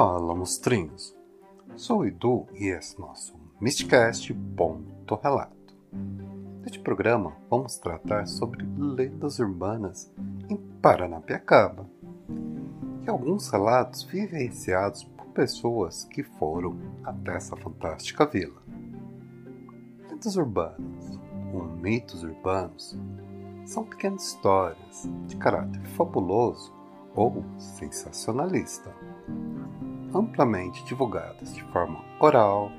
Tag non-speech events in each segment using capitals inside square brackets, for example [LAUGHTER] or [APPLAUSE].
Fala, monstrinhos! Sou o Edu e esse é nosso Mysticast Ponto Relato. Neste programa vamos tratar sobre lendas urbanas em Paranapiacaba e alguns relatos vivenciados por pessoas que foram até essa fantástica vila. Lendas urbanas ou mitos urbanos são pequenas histórias de caráter fabuloso ou sensacionalista, amplamente divulgadas de forma oral,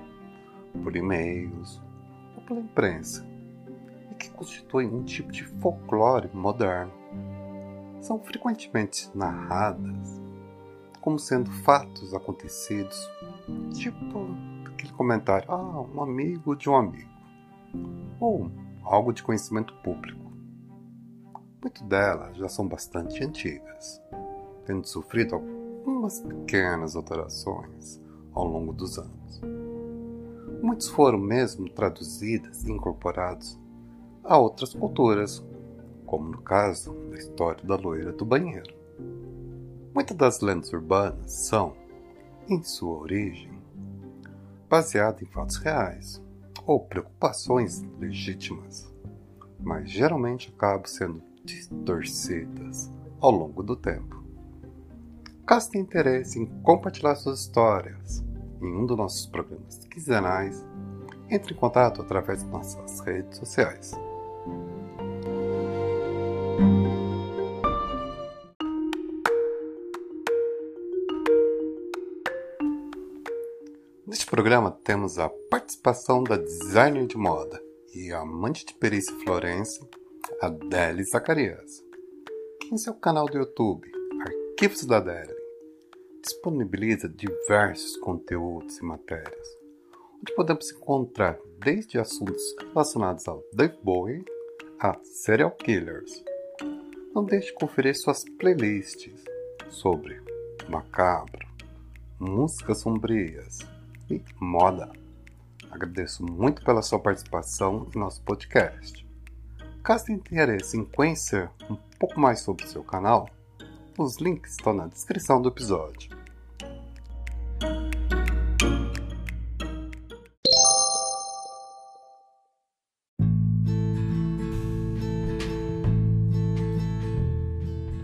por e-mails ou pela imprensa, e que constituem um tipo de folclore moderno. São frequentemente narradas como sendo fatos acontecidos, tipo aquele comentário: ah, um amigo de um amigo, ou algo de conhecimento público. Muitas delas já são bastante antigas tendo sofrido algumas pequenas alterações ao longo dos anos. Muitos foram mesmo traduzidas e incorporados a outras culturas, como no caso da história da loira do banheiro. Muitas das lendas urbanas são, em sua origem, baseadas em fatos reais ou preocupações legítimas, mas geralmente acabam sendo distorcidas ao longo do tempo. Caso tenha interesse em compartilhar suas histórias em um dos nossos programas quinzenais, entre em contato através de nossas redes sociais. Neste programa temos a participação da designer de moda e amante de perícia florense, Adele Zacarias, que em seu canal do YouTube, Arquivos da Adele, disponibiliza diversos conteúdos e matérias, onde podemos encontrar desde assuntos relacionados ao Dave Bowie a serial killers. Não deixe de conferir suas playlists sobre macabro, músicas sombrias e moda. Agradeço muito pela sua participação em nosso podcast. Caso tenha interesse em conhecer um pouco mais sobre o seu canal, os links estão na descrição do episódio.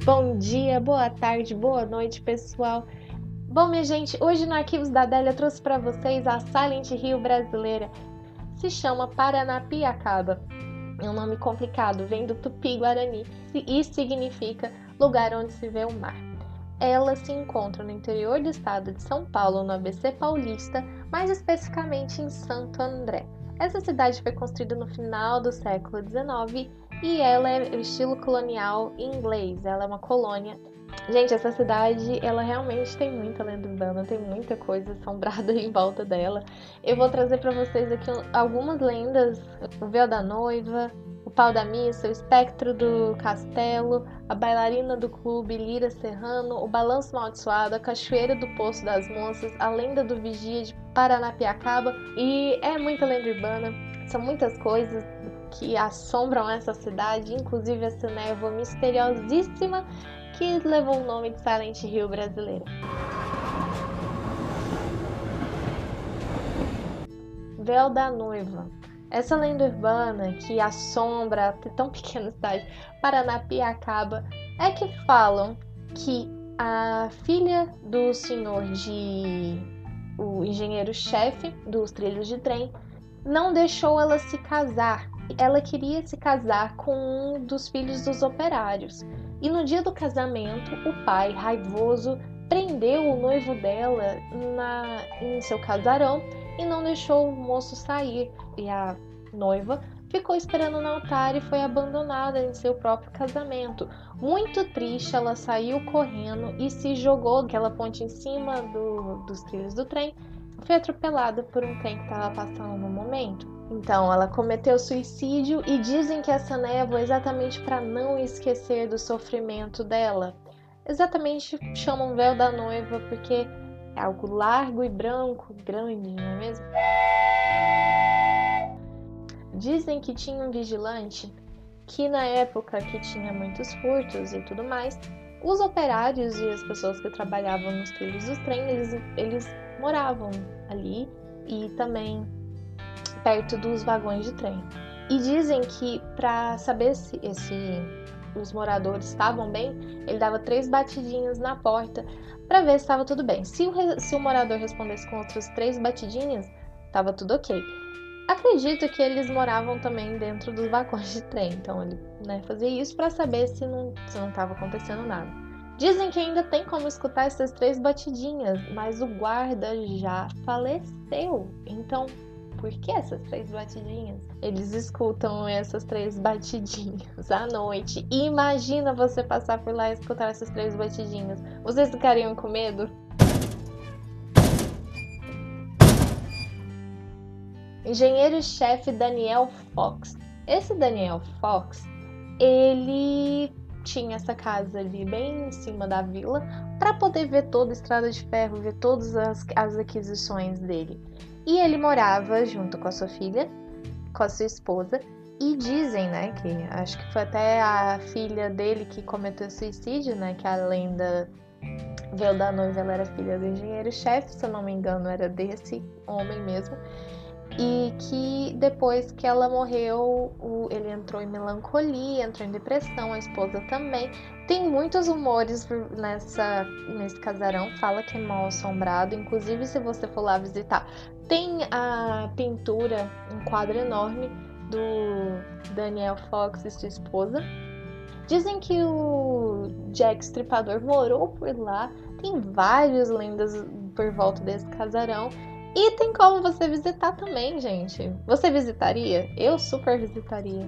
Bom dia, boa tarde, boa noite, pessoal. Bom, minha gente, hoje no Arquivos da Adélia trouxe para vocês a Silent Hill brasileira. Se chama Paranapiacaba. É um nome complicado, vem do tupi-guarani e significa lugar onde se vê o mar. Ela se encontra no interior do estado de São Paulo, no ABC Paulista, mais especificamente em Santo André. Essa cidade foi construída no final do século XIX e ela é estilo colonial inglês. Ela é uma colônia. Gente, essa cidade, ela realmente tem muita lenda urbana, tem muita coisa assombrada [LAUGHS] em volta dela. Eu vou trazer para vocês aqui algumas lendas: o véu da noiva, pau da missa, o espectro do castelo, a bailarina do clube Lira Serrano, o balanço maldiçoado, a cachoeira do Poço das Moças, a lenda do vigia de Paranapiacaba e é muita lenda urbana. São muitas coisas que assombram essa cidade, inclusive essa névoa misteriosíssima que levou o nome de Silent Hill brasileira. Véu da Noiva essa lenda urbana que assombra a tão [LAUGHS] pequena cidade, Paranapiacaba, é que falam que a filha do senhor de. o engenheiro-chefe dos trilhos de trem não deixou ela se casar. Ela queria se casar com um dos filhos dos operários. E no dia do casamento, o pai, raivoso, prendeu o noivo dela na, em seu casarão e não deixou o moço sair. E a noiva ficou esperando no altar e foi abandonada em seu próprio casamento. Muito triste, ela saiu correndo e se jogou daquela ponte em cima do, dos trilhos do trem. Foi atropelada por um trem que estava passando no momento. Então, ela cometeu suicídio e dizem que essa névoa é exatamente para não esquecer do sofrimento dela. Exatamente chamam véu da noiva porque é algo largo e branco, grande, não é mesmo? Dizem que tinha um vigilante que na época que tinha muitos furtos e tudo mais, Os operários e as pessoas que trabalhavam nos trilhos dos trens, eles, eles moravam ali e também perto dos vagões de trem. E dizem que para saber se esse, os moradores estavam bem, ele dava três batidinhas na porta para ver se estava tudo bem. Se o, se o morador respondesse com outras três batidinhas, estava tudo ok. Acredito que eles moravam também dentro dos vagões de trem, então ele né, fazia isso para saber se não estava acontecendo nada. Dizem que ainda tem como escutar essas três batidinhas, mas o guarda já faleceu. Então, por que essas três batidinhas? Eles escutam essas três batidinhas à noite. E imagina você passar por lá e escutar essas três batidinhas. Vocês ficariam com medo? Engenheiro-chefe Daniel Fox. Esse Daniel Fox, ele tinha essa casa ali bem em cima da vila para poder ver toda a estrada de ferro, ver todas as, as aquisições dele. E ele morava junto com a sua filha, com a sua esposa, e dizem, né, que acho que foi até a filha dele que cometeu suicídio, né, que a lenda veio da noiva, ela era filha do engenheiro-chefe, se eu não me engano, era desse homem mesmo e que depois que ela morreu, o, ele entrou em melancolia, entrou em depressão, a esposa também. Tem muitos rumores nessa, nesse casarão, fala que é mal assombrado, inclusive se você for lá visitar. Tem a pintura, um quadro enorme do Daniel Fox e sua esposa. Dizem que o Jack Stripador morou por lá. Tem várias lendas por volta desse casarão. E tem como você visitar também, gente. Você visitaria? Eu super visitaria.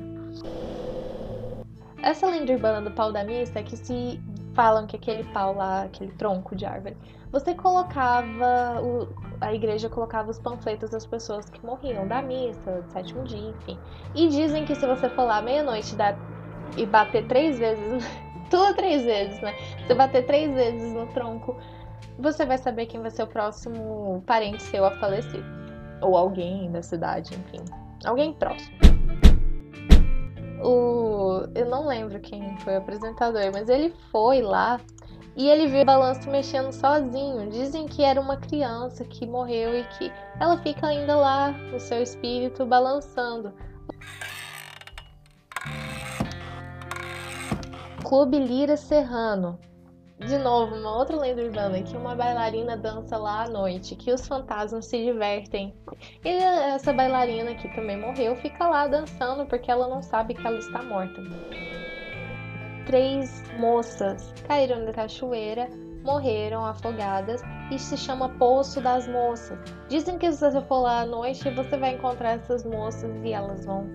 Essa lenda urbana do pau da missa é que se falam que aquele pau lá, aquele tronco de árvore, você colocava, o, a igreja colocava os panfletos das pessoas que morriam da missa, do sétimo dia, enfim. E dizem que se você for lá meia-noite e bater três vezes, [LAUGHS] tudo três vezes, né? Você bater três vezes no tronco, você vai saber quem vai ser o próximo parente seu a falecer. Ou alguém da cidade, enfim. Alguém próximo. O... Eu não lembro quem foi o apresentador, mas ele foi lá e ele viu o balanço mexendo sozinho. Dizem que era uma criança que morreu e que ela fica ainda lá, o seu espírito balançando. Clube Lira Serrano de novo, uma outra lenda urbana que uma bailarina dança lá à noite, que os fantasmas se divertem. E essa bailarina que também morreu fica lá dançando porque ela não sabe que ela está morta. Três moças caíram da cachoeira, morreram afogadas e se chama Poço das Moças. Dizem que se você for lá à noite você vai encontrar essas moças e elas vão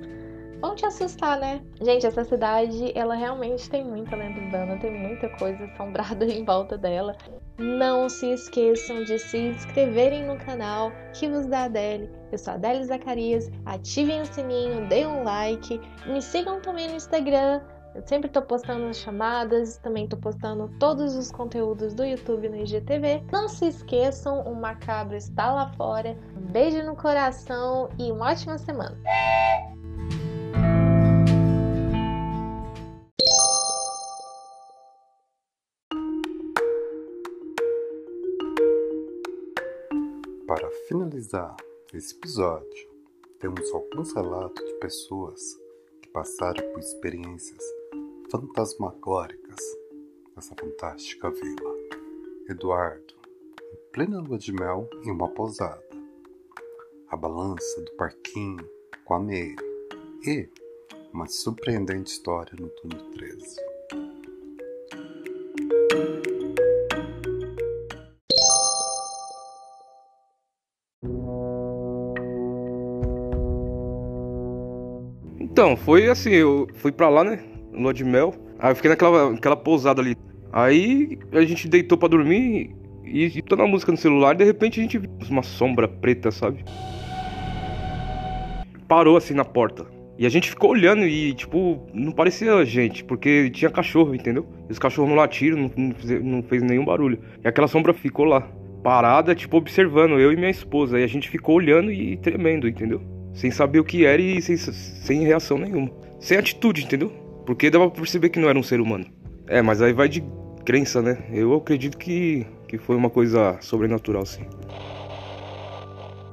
vão te assustar, né? Gente, essa cidade, ela realmente tem muita lenda urbana, tem muita coisa assombrada [LAUGHS] em volta dela. Não se esqueçam de se inscreverem no canal Arquivos da Adele. Eu sou a Adele Zacarias. Ativem o sininho, deem um like. Me sigam também no Instagram. Eu sempre tô postando as chamadas, também tô postando todos os conteúdos do YouTube no IGTV. Não se esqueçam, o Macabro está lá fora. Um beijo no coração e uma ótima semana. Para finalizar esse episódio, temos alguns relatos de pessoas que passaram por experiências fantasmagóricas nessa fantástica vila. Eduardo, em plena lua de mel em uma pousada. A balança do parquinho com a Meire e uma surpreendente história no túnel 13. Então, foi assim, eu fui pra lá, né? Lua de mel. Aí eu fiquei naquela, naquela pousada ali. Aí a gente deitou pra dormir e, e tô na música no celular e de repente a gente viu uma sombra preta, sabe? Parou assim na porta. E a gente ficou olhando e, tipo, não parecia gente, porque tinha cachorro, entendeu? Os cachorros não latiram, não, não, fez, não fez nenhum barulho. E aquela sombra ficou lá, parada, tipo, observando eu e minha esposa. E a gente ficou olhando e tremendo, entendeu? sem saber o que era e sem, sem reação nenhuma. Sem atitude, entendeu? Porque dava pra perceber que não era um ser humano. É, mas aí vai de crença, né? Eu acredito que, que foi uma coisa sobrenatural, sim.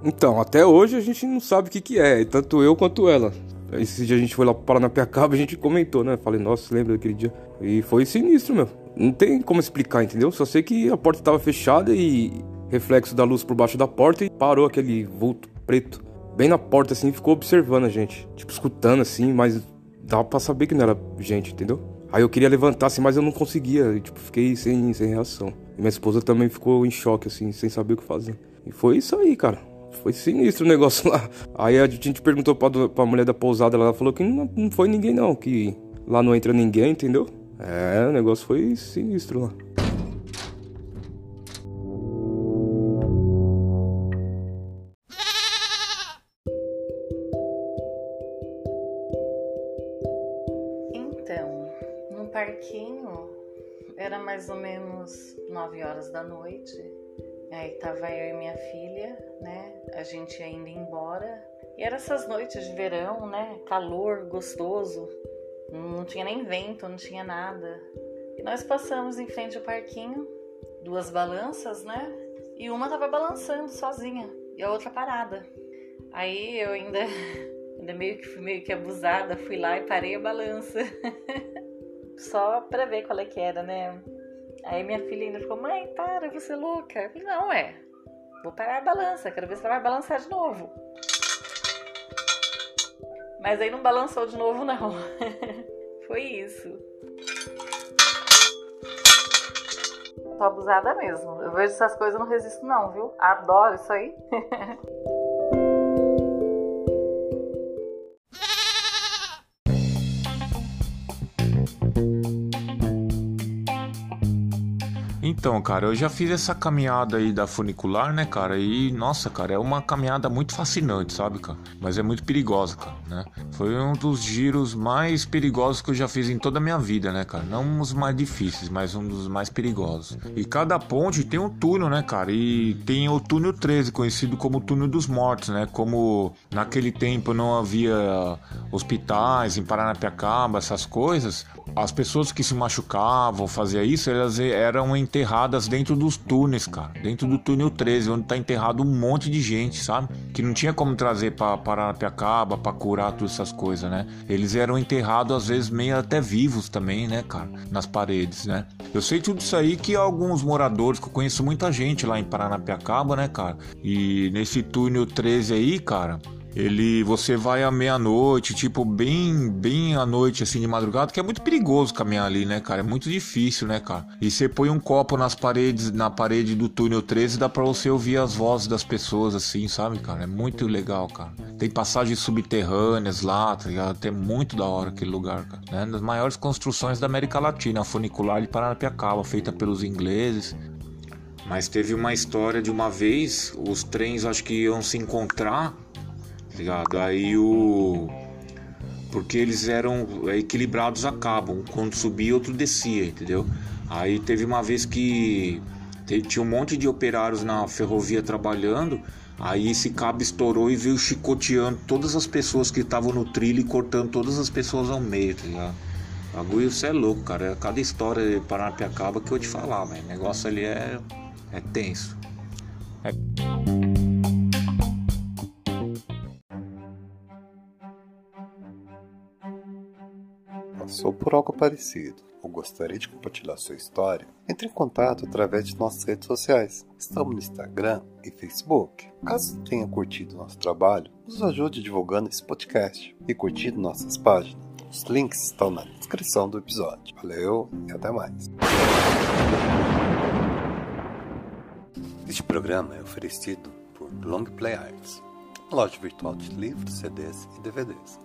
Então, até hoje a gente não sabe o que, que é, tanto eu quanto ela. Esse dia a gente foi lá para Paranapiacaba, a gente comentou, né? Falei, nossa, lembra daquele dia? E foi sinistro, meu. Não tem como explicar, entendeu? Só sei que a porta tava fechada e reflexo da luz por baixo da porta e parou aquele vulto preto. Bem na porta, assim, ficou observando a gente. Tipo, escutando, assim, mas dava pra saber que não era gente, entendeu? Aí eu queria levantar, assim, mas eu não conseguia. E, tipo, fiquei sem, sem reação. E minha esposa também ficou em choque, assim, sem saber o que fazer. E foi isso aí, cara. Foi sinistro o negócio lá. Aí a gente perguntou pra, pra mulher da pousada, ela falou que não, não foi ninguém não, que lá não entra ninguém, entendeu? É, o negócio foi sinistro lá. No parquinho, era mais ou menos 9 horas da noite. Aí tava eu e minha filha, né? A gente ainda embora. E eram essas noites de verão, né? Calor gostoso. Não tinha nem vento, não tinha nada. E nós passamos em frente ao parquinho, duas balanças, né? E uma tava balançando sozinha e a outra parada. Aí eu ainda, [LAUGHS] ainda meio que meio que abusada, fui lá e parei a balança. [LAUGHS] Só pra ver qual é que era, né? Aí minha filha ainda ficou, mãe, para, você é louca. Eu falei, não, é. Vou parar a balança, quero ver se ela vai balançar de novo. Mas aí não balançou de novo, não. [LAUGHS] Foi isso. Tô abusada mesmo. Eu vejo essas coisas e não resisto, não, viu? Adoro isso aí. [LAUGHS] Então, cara, eu já fiz essa caminhada aí da funicular, né, cara? E, nossa, cara, é uma caminhada muito fascinante, sabe, cara? Mas é muito perigosa, cara, né? Foi um dos giros mais perigosos que eu já fiz em toda a minha vida, né, cara? Não os mais difíceis, mas um dos mais perigosos. E cada ponte tem um túnel, né, cara? E tem o túnel 13, conhecido como túnel dos mortos, né? Como naquele tempo não havia hospitais em Paranapiacaba, essas coisas, as pessoas que se machucavam, fazia isso, elas eram enterradas enterradas dentro dos túneis, cara. Dentro do túnel 13, onde tá enterrado um monte de gente, sabe? Que não tinha como trazer pra Paranapiacaba pra curar todas essas coisas, né? Eles eram enterrados, às vezes, meio até vivos também, né, cara? Nas paredes, né? Eu sei tudo isso aí que alguns moradores, que eu conheço muita gente lá em Paranapiacaba, né, cara? E nesse túnel 13 aí, cara ele você vai à meia-noite, tipo bem bem à noite assim de madrugada, que é muito perigoso caminhar ali, né, cara? É muito difícil, né, cara? E você põe um copo nas paredes, na parede do túnel 13, dá para você ouvir as vozes das pessoas assim, sabe, cara? É muito legal, cara. Tem passagens subterrâneas lá, tá ligado? Tem muito da hora aquele lugar, cara. Né? Das maiores construções da América Latina, a funicular de Paranapiacaba, feita pelos ingleses. Mas teve uma história de uma vez, os trens acho que iam se encontrar ligado? Aí o. Porque eles eram equilibrados a cabo, um quando subia, outro descia, entendeu? Aí teve uma vez que tinha um monte de operários na ferrovia trabalhando, aí esse cabo estourou e veio chicoteando todas as pessoas que estavam no trilho e cortando todas as pessoas ao meio, tá ligado? Bagulho, isso é louco, cara. É cada história de Paranapiacaba que eu te falar, velho. O negócio ali é, é tenso. É... passou por algo parecido ou gostaria de compartilhar sua história, entre em contato através de nossas redes sociais. Estamos no Instagram e Facebook. Caso tenha curtido nosso trabalho, nos ajude divulgando esse podcast e curtindo nossas páginas. Os links estão na descrição do episódio. Valeu e até mais. Este programa é oferecido por Long Play Arts, loja virtual de livros, CDs e DVDs.